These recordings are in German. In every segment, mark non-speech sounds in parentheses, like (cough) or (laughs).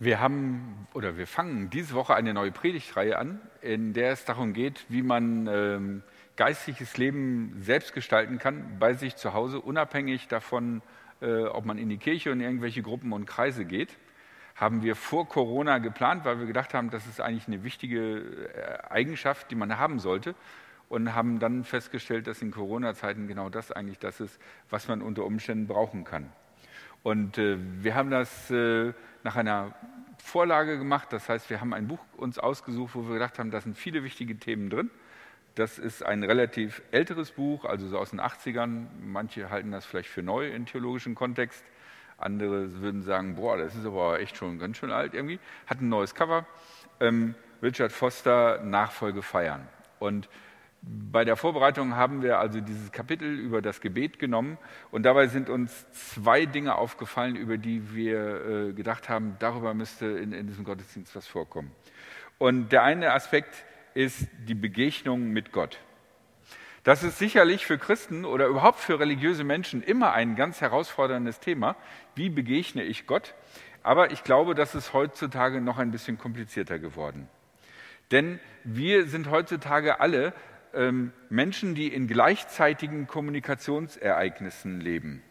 Wir haben oder wir fangen diese Woche eine neue Predigtreihe an, in der es darum geht, wie man ähm, geistliches Leben selbst gestalten kann, bei sich zu Hause, unabhängig davon, äh, ob man in die Kirche und irgendwelche Gruppen und Kreise geht. Haben wir vor Corona geplant, weil wir gedacht haben, das ist eigentlich eine wichtige äh, Eigenschaft, die man haben sollte. Und haben dann festgestellt, dass in Corona-Zeiten genau das eigentlich das ist, was man unter Umständen brauchen kann. Und äh, wir haben das äh, nach einer Vorlage gemacht. Das heißt, wir haben ein Buch uns ausgesucht, wo wir gedacht haben, da sind viele wichtige Themen drin. Das ist ein relativ älteres Buch, also so aus den 80ern. Manche halten das vielleicht für neu im theologischen Kontext. Andere würden sagen, boah, das ist aber echt schon ganz schön alt irgendwie. Hat ein neues Cover. Ähm, Richard Foster, Nachfolge feiern. Und bei der Vorbereitung haben wir also dieses Kapitel über das Gebet genommen und dabei sind uns zwei Dinge aufgefallen, über die wir äh, gedacht haben, darüber müsste in, in diesem Gottesdienst was vorkommen. Und der eine Aspekt ist die Begegnung mit Gott. Das ist sicherlich für Christen oder überhaupt für religiöse Menschen immer ein ganz herausforderndes Thema. Wie begegne ich Gott? Aber ich glaube, das ist heutzutage noch ein bisschen komplizierter geworden. Denn wir sind heutzutage alle ähm, Menschen, die in gleichzeitigen Kommunikationsereignissen leben.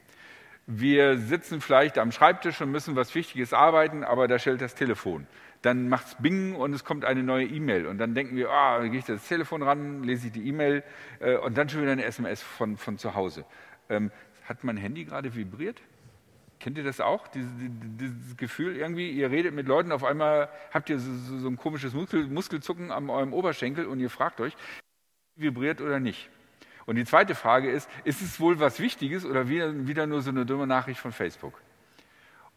Wir sitzen vielleicht am Schreibtisch und müssen was Wichtiges arbeiten, aber da stellt das Telefon. Dann macht es Bing und es kommt eine neue E-Mail. Und dann denken wir, ah, dann gehe ich das Telefon ran, lese ich die E-Mail äh, und dann schon wieder eine SMS von, von zu Hause. Ähm, hat mein Handy gerade vibriert? Kennt ihr das auch? Dieses, dieses, Gefühl irgendwie, ihr redet mit Leuten, auf einmal habt ihr so, so ein komisches Muskel, Muskelzucken an eurem Oberschenkel und ihr fragt euch, vibriert oder nicht. Und die zweite Frage ist, ist es wohl was Wichtiges oder wieder, wieder nur so eine dumme Nachricht von Facebook?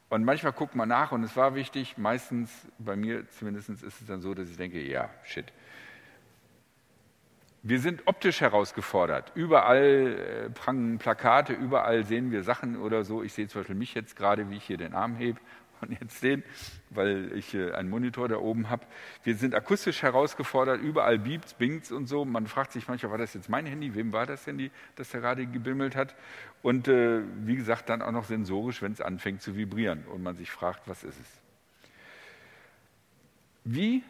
Und manchmal guckt man nach und es war wichtig, meistens, bei mir zumindest ist es dann so, dass ich denke, ja, shit. Wir sind optisch herausgefordert. Überall äh, prangen Plakate, überall sehen wir Sachen oder so. Ich sehe zum Beispiel mich jetzt gerade, wie ich hier den Arm hebe und jetzt sehen, weil ich äh, einen Monitor da oben habe. Wir sind akustisch herausgefordert, überall biebt's, bingt's und so. Man fragt sich manchmal, war das jetzt mein Handy? Wem war das Handy, das da gerade gebimmelt hat? Und äh, wie gesagt, dann auch noch sensorisch, wenn es anfängt zu vibrieren und man sich fragt, was ist es? Wie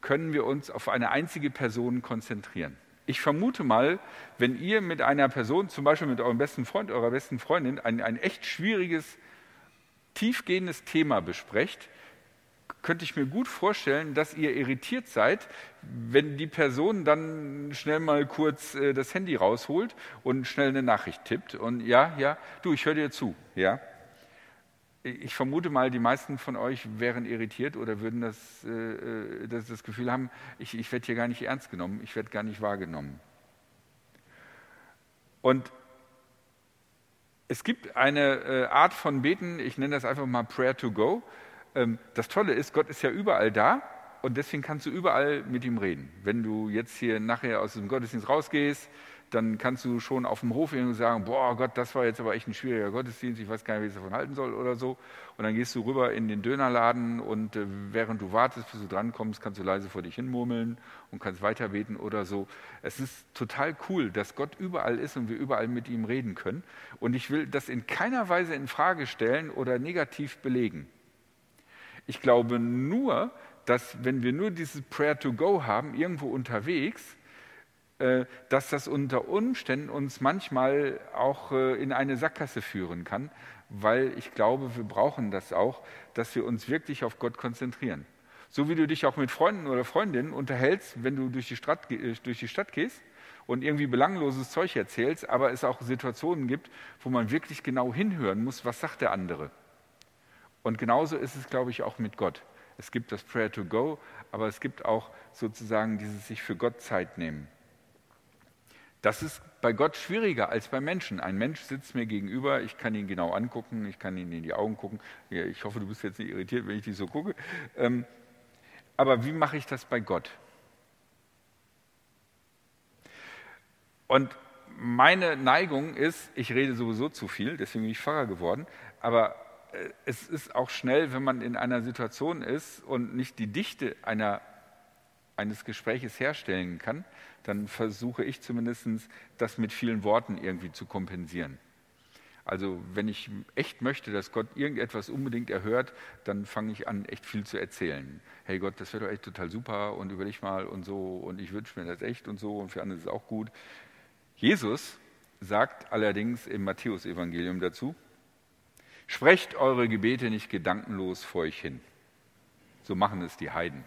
können wir uns auf eine einzige Person konzentrieren? Ich vermute mal, wenn ihr mit einer Person, zum Beispiel mit eurem besten Freund, eurer besten Freundin, ein, ein echt schwieriges tiefgehendes Thema besprecht, könnte ich mir gut vorstellen, dass ihr irritiert seid, wenn die Person dann schnell mal kurz äh, das Handy rausholt und schnell eine Nachricht tippt und ja, ja, du, ich höre dir zu, ja. Ich vermute mal, die meisten von euch wären irritiert oder würden das, äh, äh das, das Gefühl haben, ich, ich werde hier gar nicht ernst genommen, ich werde gar nicht wahrgenommen. Und es gibt eine äh, Art von Beten, ich nenne das einfach mal Prayer to Go. Ähm, das Tolle ist, Gott ist ja überall da und deswegen kannst du überall mit ihm reden. Wenn du jetzt hier nachher aus dem Gottesdienst rausgehst, dann kannst du schon auf dem Hof irgendwie sagen, boah Gott, das war jetzt aber echt ein schwieriger Gottesdienst, ich weiß gar nicht, wie ich davon halten soll oder so. Und dann gehst du rüber in den Dönerladen und äh, während du wartest, bis du drankommst, kannst du leise vor dich hinmurmeln und kannst weiter beten oder so. Es ist total cool, dass Gott überall ist und wir überall mit ihm reden können. Und ich will das in keiner Weise in Frage stellen oder negativ belegen. Ich glaube nur, dass wenn wir nur dieses Prayer to Go haben, irgendwo unterwegs, äh, dass das unter Umständen uns manchmal auch äh, in eine Sackgasse führen kann, weil ich glaube, wir brauchen das auch, dass wir uns wirklich auf Gott konzentrieren. So wie du dich auch mit Freunden oder Freundinnen unterhältst, wenn du durch die Stadt, äh, durch die Stadt gehst und irgendwie belangloses Zeug erzählst, aber es auch Situationen gibt, wo man wirklich genau hinhören muss, was sagt der andere. Und genauso ist es, glaube ich, auch mit Gott. Es gibt das Prayer to Go, aber es gibt auch sozusagen dieses sich für Gott Zeit nehmen. Das ist bei Gott schwieriger als bei Menschen. Ein Mensch sitzt mir gegenüber, ich kann ihn genau angucken, ich kann ihn in die Augen gucken. Ich hoffe, du bist jetzt nicht irritiert, wenn ich dich so gucke. Ähm, aber wie mache ich das bei Gott? Und meine Neigung ist, ich rede sowieso zu viel, deswegen bin ich Pfarrer geworden, aber es ist auch schnell, wenn man in einer Situation ist und nicht die Dichte einer, eines Gespräches herstellen kann, dann versuche ich zumindest, das mit vielen Worten irgendwie zu kompensieren. Also wenn ich echt möchte, dass Gott irgendetwas unbedingt erhört, dann fange ich an, echt viel zu erzählen. Hey Gott, das wäre doch echt total super und überleg mal und so und ich wünsche mir das echt und so und für andere ist es auch gut. Jesus sagt allerdings im Matthäusevangelium dazu, sprecht eure Gebete nicht gedankenlos vor euch hin. So machen es die Heiden.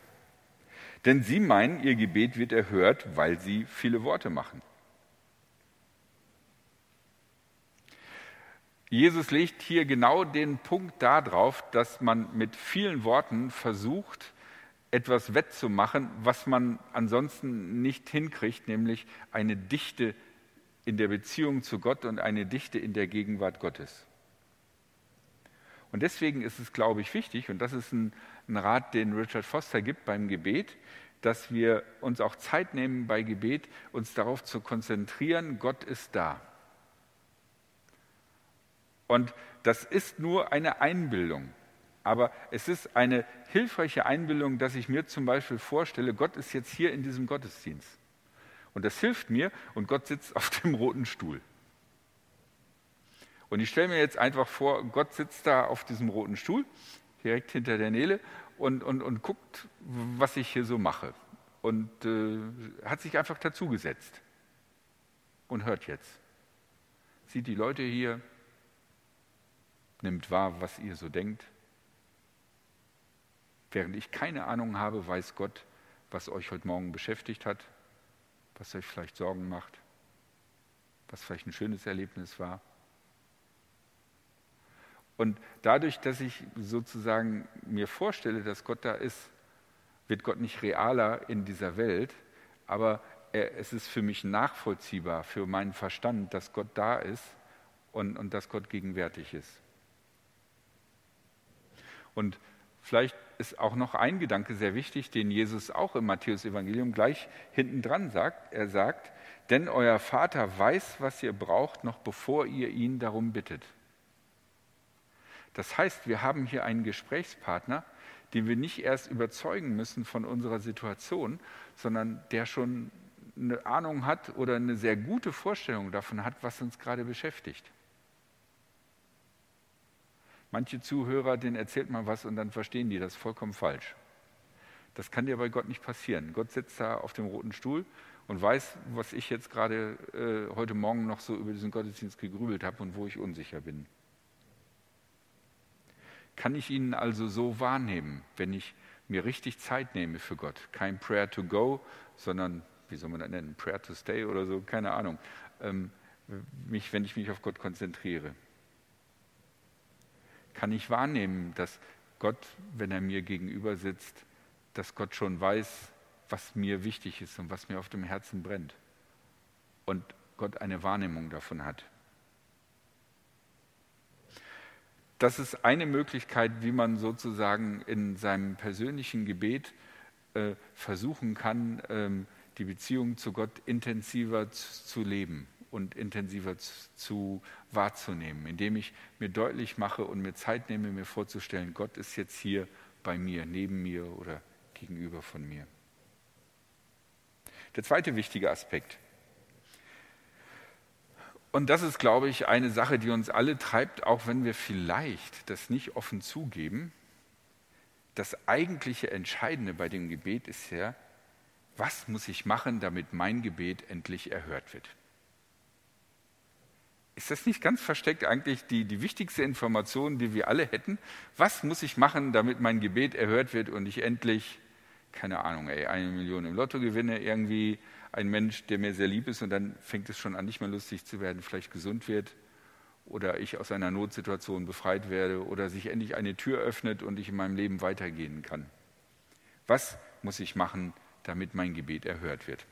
Denn sie meinen, ihr Gebet wird erhört, weil sie viele Worte machen. Jesus legt hier genau den Punkt darauf, dass man mit vielen Worten versucht, etwas wettzumachen, was man ansonsten nicht hinkriegt, nämlich eine Dichte in der Beziehung zu Gott und eine Dichte in der Gegenwart Gottes. Und deswegen ist es, glaube ich, wichtig, und das ist ein, ein Rat, den Richard Foster gibt beim Gebet, dass wir uns auch Zeit nehmen bei Gebet, uns darauf zu konzentrieren, Gott ist da. Und das ist nur eine Einbildung. Aber es ist eine hilfreiche Einbildung, dass ich mir zum Beispiel vorstelle, Gott ist jetzt hier in diesem Gottesdienst. Und das hilft mir und Gott sitzt (laughs) auf dem roten Stuhl. Und ich stelle mir jetzt einfach vor, Gott sitzt da auf diesem roten Stuhl, direkt hinter der Nele und, und, und guckt, was ich hier so mache. Und äh, hat sich einfach dazugesetzt und hört jetzt. Sieht die Leute hier, nimmt wahr, was ihr so denkt. Während ich keine Ahnung habe, weiß Gott, was euch heute Morgen beschäftigt hat, was euch vielleicht Sorgen macht, was vielleicht ein schönes Erlebnis war. Und dadurch, dass ich sozusagen mir vorstelle, dass Gott da ist, wird Gott nicht realer in dieser Welt, aber er, es ist für mich nachvollziehbar, für meinen Verstand, dass Gott da ist und, und dass Gott gegenwärtig ist. Und vielleicht ist auch noch ein Gedanke sehr wichtig, den Jesus auch im Matthäus-Evangelium gleich hinten dran sagt. Er sagt, denn euer Vater weiß, was ihr braucht, noch bevor ihr ihn darum bittet. Das heißt, wir haben hier einen Gesprächspartner, den wir nicht erst überzeugen müssen von unserer Situation, sondern der schon eine Ahnung hat oder eine sehr gute Vorstellung davon hat, was uns gerade beschäftigt. Manche Zuhörer, denen erzählt man was und dann verstehen die das vollkommen falsch. Das kann dir bei Gott nicht passieren. Gott sitzt da auf dem roten Stuhl und weiß, was ich jetzt gerade äh, heute Morgen noch so über diesen Gottesdienst gegrübelt habe und wo ich unsicher bin. Kann ich ihn also so wahrnehmen, wenn ich mir richtig Zeit nehme für Gott? Kein Prayer to go, sondern, wie soll man das nennen, Prayer to stay oder so, keine Ahnung. Ähm, mich, wenn ich mich auf Gott konzentriere kann ich wahrnehmen, dass Gott, wenn er mir gegenüber sitzt, dass Gott schon weiß, was mir wichtig ist und was mir auf dem Herzen brennt. Und Gott eine Wahrnehmung davon hat. Das ist eine Möglichkeit, wie man sozusagen in seinem persönlichen Gebet äh, versuchen kann, ähm, die Beziehung zu Gott intensiver zu, leben und intensiver zu wahrzunehmen, indem ich mir deutlich mache und mir Zeit nehme, mir vorzustellen, Gott ist jetzt hier bei mir, neben mir oder gegenüber von mir. Der zweite wichtige Aspekt. Und das ist, glaube ich, eine Sache, die uns alle treibt, auch wenn wir vielleicht das nicht offen zugeben. Das eigentliche Entscheidende bei dem Gebet ist ja, was muss ich machen, damit mein Gebet endlich erhört wird? Ist das nicht ganz versteckt eigentlich die, die wichtigste Information, die wir alle hätten? Was muss ich machen, damit mein Gebet erhört wird und ich endlich, keine Ahnung, ey, eine Million im Lotto gewinne, irgendwie ein Mensch, der mir sehr lieb ist und dann fängt es schon an, nicht mehr lustig zu werden, vielleicht gesund wird oder ich aus einer Notsituation befreit werde oder sich endlich eine Tür öffnet und ich in meinem Leben weitergehen kann. Was muss ich machen, damit mein Gebet erhört wird?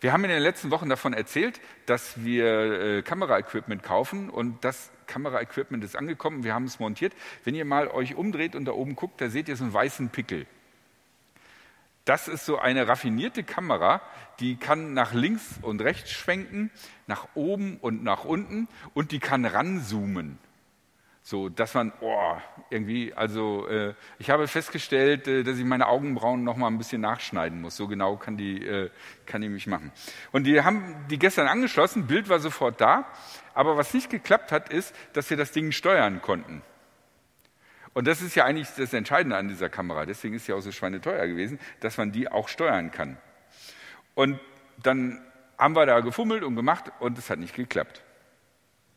Wir haben in den letzten Wochen davon erzählt, dass wir äh, Kameraequipment kaufen und das Kameraequipment ist angekommen, wir haben es montiert. Wenn ihr mal euch umdreht und da oben guckt, da seht ihr so einen weißen Pickel. Das ist so eine raffinierte Kamera, die kann nach links und rechts schwenken, nach oben und nach unten und die kann ranzoomen. So, dass man, oh, irgendwie, also äh, ich habe festgestellt, äh, dass ich meine Augenbrauen noch mal ein bisschen nachschneiden muss. So genau kann die, äh, kann die mich machen. Und die haben die gestern angeschlossen, Bild war sofort da. Aber was nicht geklappt hat, ist, dass wir das Ding steuern konnten. Und das ist ja eigentlich das Entscheidende an dieser Kamera. Deswegen ist sie auch so schweineteuer gewesen, dass man die auch steuern kann. Und dann haben wir da gefummelt und gemacht und es hat nicht geklappt.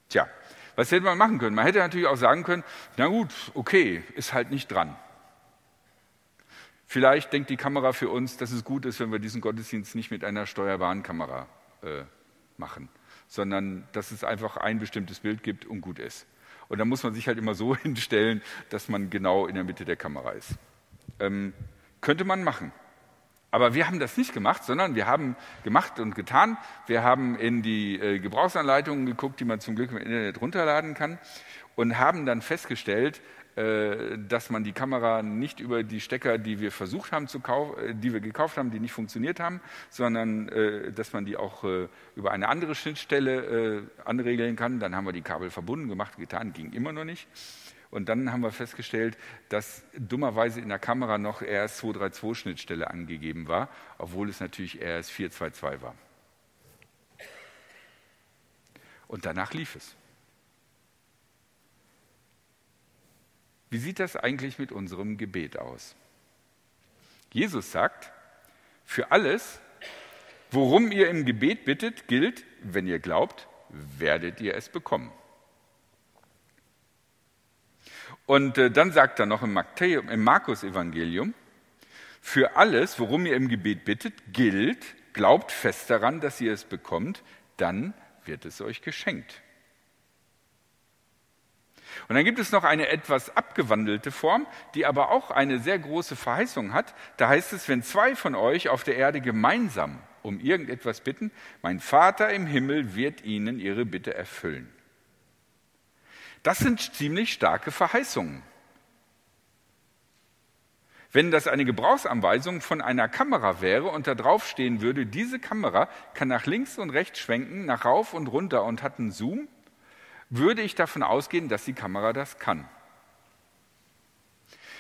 Tja, was hätte man machen können? Man hätte natürlich auch sagen können, na gut, okay, ist halt nicht dran. Vielleicht denkt die Kamera für uns, dass es gut ist, wenn wir diesen Gottesdienst nicht mit einer steuerbaren Kamera äh, machen, sondern dass es einfach ein bestimmtes Bild gibt und gut ist. Und da muss man sich halt immer so (laughs) hinstellen, dass man genau in der Mitte der Kamera ist. Ähm, könnte man machen. Aber wir haben das nicht gemacht, sondern wir haben gemacht und getan. Wir haben in die äh, Gebrauchsanleitungen geguckt, die man zum Glück im Internet runterladen kann und haben dann festgestellt, dass man die Kamera nicht über die Stecker, die wir versucht haben zu kaufen, äh, die wir gekauft haben, die nicht funktioniert haben, sondern äh, dass man die auch über eine andere Schnittstelle anregeln kann. Dann haben wir die Kabel verbunden gemacht, getan, ging immer noch nicht. Und dann haben wir festgestellt, dass dummerweise in der Kamera noch RS232-Schnittstelle angegeben war, obwohl es natürlich RS422 war. Und danach lief es. Wie sieht das eigentlich mit unserem Gebet aus? Jesus sagt, für alles, worum ihr im Gebet bittet, gilt, wenn ihr glaubt, werdet ihr es bekommen. Und äh, dann sagt er noch im, im Markus-Evangelium, für alles, worum ihr im Gebet bittet, gilt, glaubt fest daran, dass ihr es bekommt, dann wird es euch geschenkt. Und dann gibt es noch eine etwas abgewandelte Form, die aber auch eine sehr große Verheißung hat. Da heißt es, wenn zwei von euch auf der Erde gemeinsam um irgendetwas bitten, mein Vater im Himmel wird ihnen ihre Bitte erfüllen. Das sind ziemlich starke Verheißungen. Wenn das eine Gebrauchsanweisung von einer Kamera wäre und da drauf stehen würde, diese Kamera kann nach links und rechts schwenken, nach rauf und runter und hat einen Zoom, würde ich davon ausgehen, dass die Kamera das kann.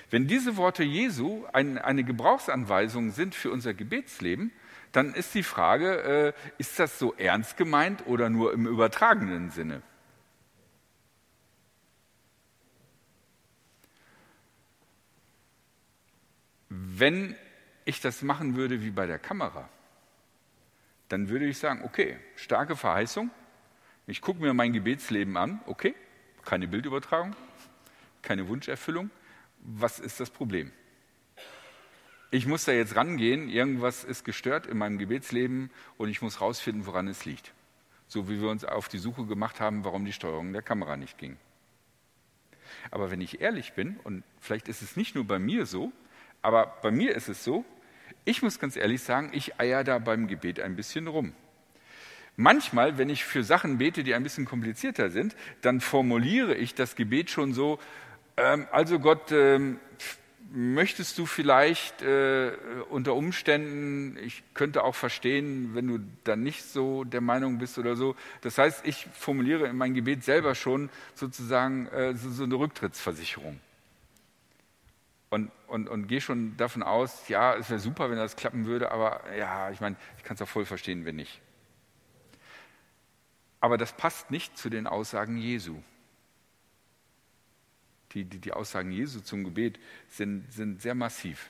Wenn diese Worte Jesu eine Gebrauchsanweisung sind für unser Gebetsleben, dann ist die Frage, äh, ist das so ernst gemeint oder nur im übertragenen Sinne? Wenn ich das machen würde wie bei der Kamera, dann würde ich sagen, okay, starke Verheißung, ich gucke mir mein Gebetsleben an, okay, keine Bildübertragung, keine Wunscherfüllung. Was ist das Problem? Ich muss da jetzt rangehen, irgendwas ist gestört in meinem Gebetsleben und ich muss rausfinden, woran es liegt. So wie wir uns auf die Suche gemacht haben, warum die Steuerung der Kamera nicht ging. Aber wenn ich ehrlich bin, und vielleicht ist es nicht nur bei mir so, aber bei mir ist es so, ich muss ganz ehrlich sagen, ich eier da beim Gebet ein bisschen rum. Manchmal, wenn ich für Sachen bete, die ein bisschen komplizierter sind, dann formuliere ich das Gebet schon so, ähm, also Gott, ähm, möchtest du vielleicht äh, unter Umständen, ich könnte auch verstehen, wenn du dann nicht so der Meinung bist oder so. Das heißt, ich formuliere in mein Gebet selber schon sozusagen äh, so, so eine Rücktrittsversicherung. Und, und, und gehe schon davon aus, ja, es wäre super, wenn das klappen würde, aber ja, ich meine, ich kann es auch voll verstehen, wenn nicht. Aber das passt nicht zu den Aussagen Jesu. Die, die, die Aussagen Jesu zum Gebet sind, sind sehr massiv.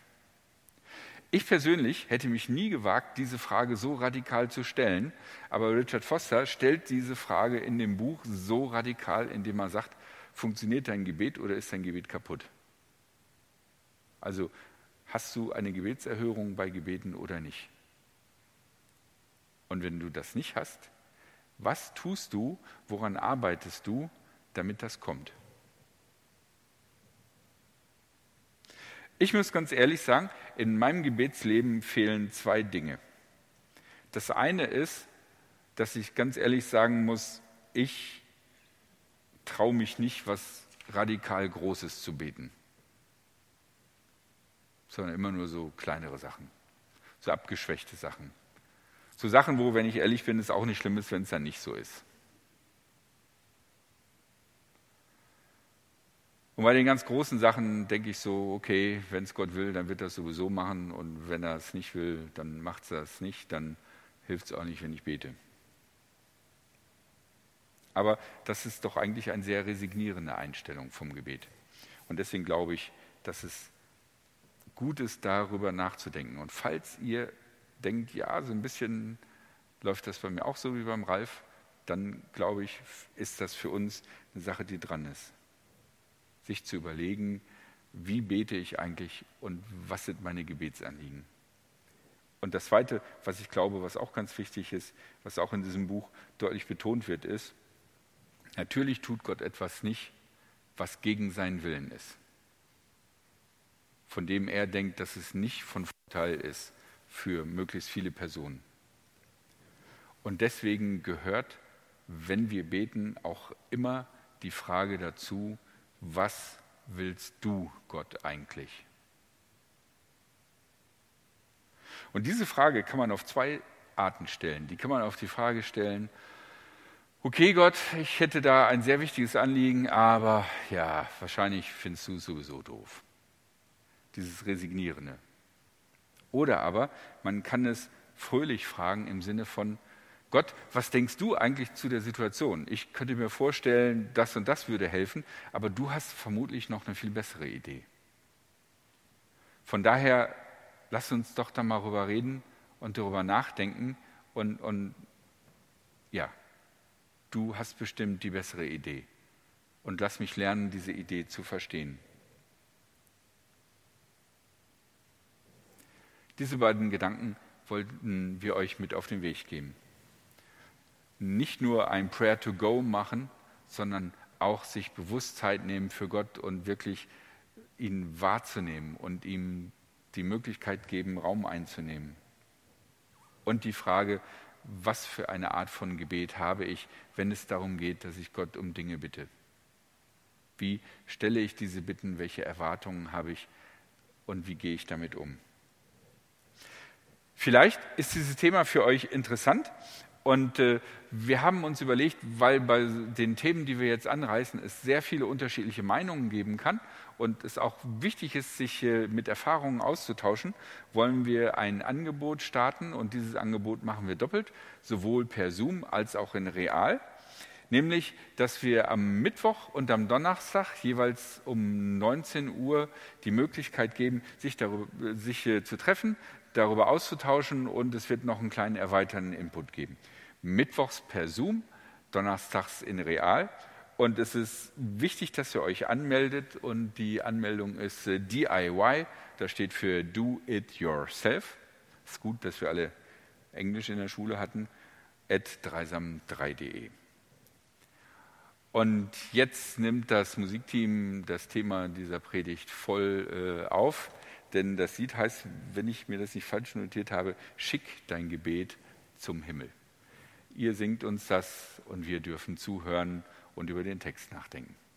Ich persönlich hätte mich nie gewagt, diese Frage so radikal zu stellen, aber Richard Foster stellt diese Frage in dem Buch so radikal, indem er sagt, funktioniert dein Gebet oder ist dein Gebet kaputt? Also hast du eine Gebetserhörung bei Gebeten oder nicht? Und wenn du das nicht hast, was tust du, woran arbeitest du, damit das kommt? Ich muss ganz ehrlich sagen, in meinem Gebetsleben fehlen zwei Dinge. Das eine ist, dass ich ganz ehrlich sagen muss, ich traue mich nicht, was radikal Großes zu beten, sondern immer nur so kleinere Sachen, so abgeschwächte Sachen. So Sachen, wo, wenn ich ehrlich bin, es auch nicht schlimm ist, wenn es dann nicht so ist. Und bei den ganz großen Sachen denke ich so, okay, wenn es Gott will, dann wird er es sowieso machen und wenn er es nicht will, dann macht er es nicht, dann hilft es auch nicht, wenn ich bete. Aber das ist doch eigentlich eine sehr resignierende Einstellung vom Gebet. Und deswegen glaube ich, dass es gut ist, darüber nachzudenken. Und falls ihr denkt, ja, so ein bisschen läuft das bei mir auch so wie beim Ralf, dann glaube ich, ist das für uns eine Sache, die dran ist. Sich zu überlegen, wie bete ich eigentlich und was sind meine Gebetsanliegen. Und das Zweite, was ich glaube, was auch ganz wichtig ist, was auch in diesem Buch deutlich betont wird, ist, natürlich tut Gott etwas nicht, was gegen seinen Willen ist, von dem er denkt, dass es nicht von Vorteil ist für möglichst viele Personen. Und deswegen gehört, wenn wir beten, auch immer die Frage dazu, was willst du Gott eigentlich? Und diese Frage kann man auf zwei Arten stellen. Die kann man auf die Frage stellen, okay Gott, ich hätte da ein sehr wichtiges Anliegen, aber ja, wahrscheinlich findest du es sowieso doof. Dieses Resignierende. Oder aber man kann es fröhlich fragen im Sinne von, Gott, was denkst du eigentlich zu der Situation? Ich könnte mir vorstellen, das und das würde helfen, aber du hast vermutlich noch eine viel bessere Idee. Von daher, lass uns doch da mal darüber reden und darüber nachdenken und, und ja, du hast bestimmt die bessere Idee. Und lass mich lernen, diese Idee zu verstehen. Diese beiden Gedanken wollten wir euch mit auf den Weg geben. Nicht nur ein Prayer to Go machen, sondern auch sich Bewusstheit nehmen für Gott und wirklich ihn wahrzunehmen und ihm die Möglichkeit geben, Raum einzunehmen. Und die Frage, was für eine Art von Gebet habe ich, wenn es darum geht, dass ich Gott um Dinge bitte? Wie stelle ich diese Bitten? Welche Erwartungen habe ich? Und wie gehe ich damit um? Vielleicht ist dieses Thema für euch interessant und äh, wir haben uns überlegt, weil bei den Themen, die wir jetzt anreißen, es sehr viele unterschiedliche Meinungen geben kann und es auch wichtig ist, sich äh, mit Erfahrungen auszutauschen, wollen wir ein Angebot starten und dieses Angebot machen wir doppelt, sowohl per Zoom als auch in Real. Nämlich, dass wir am Mittwoch und am Donnerstag jeweils um 19 Uhr die Möglichkeit geben, sich, darüber, sich äh, zu treffen, darüber auszutauschen und es wird noch einen kleinen erweiternden Input geben mittwochs per Zoom, donnerstags in Real. Und es ist wichtig, dass ihr euch anmeldet und die Anmeldung ist äh, DIY, das steht für Do It Yourself. Ist gut, dass wir alle Englisch in der Schule hatten, at dreisam3.de. Und jetzt nimmt das Musikteam das Thema dieser Predigt voll äh, auf, denn das Lied heißt, wenn ich mir das nicht falsch notiert habe, schick dein Gebet zum Himmel. Ihr singt uns das und wir dürfen zuhören und über den Text nachdenken.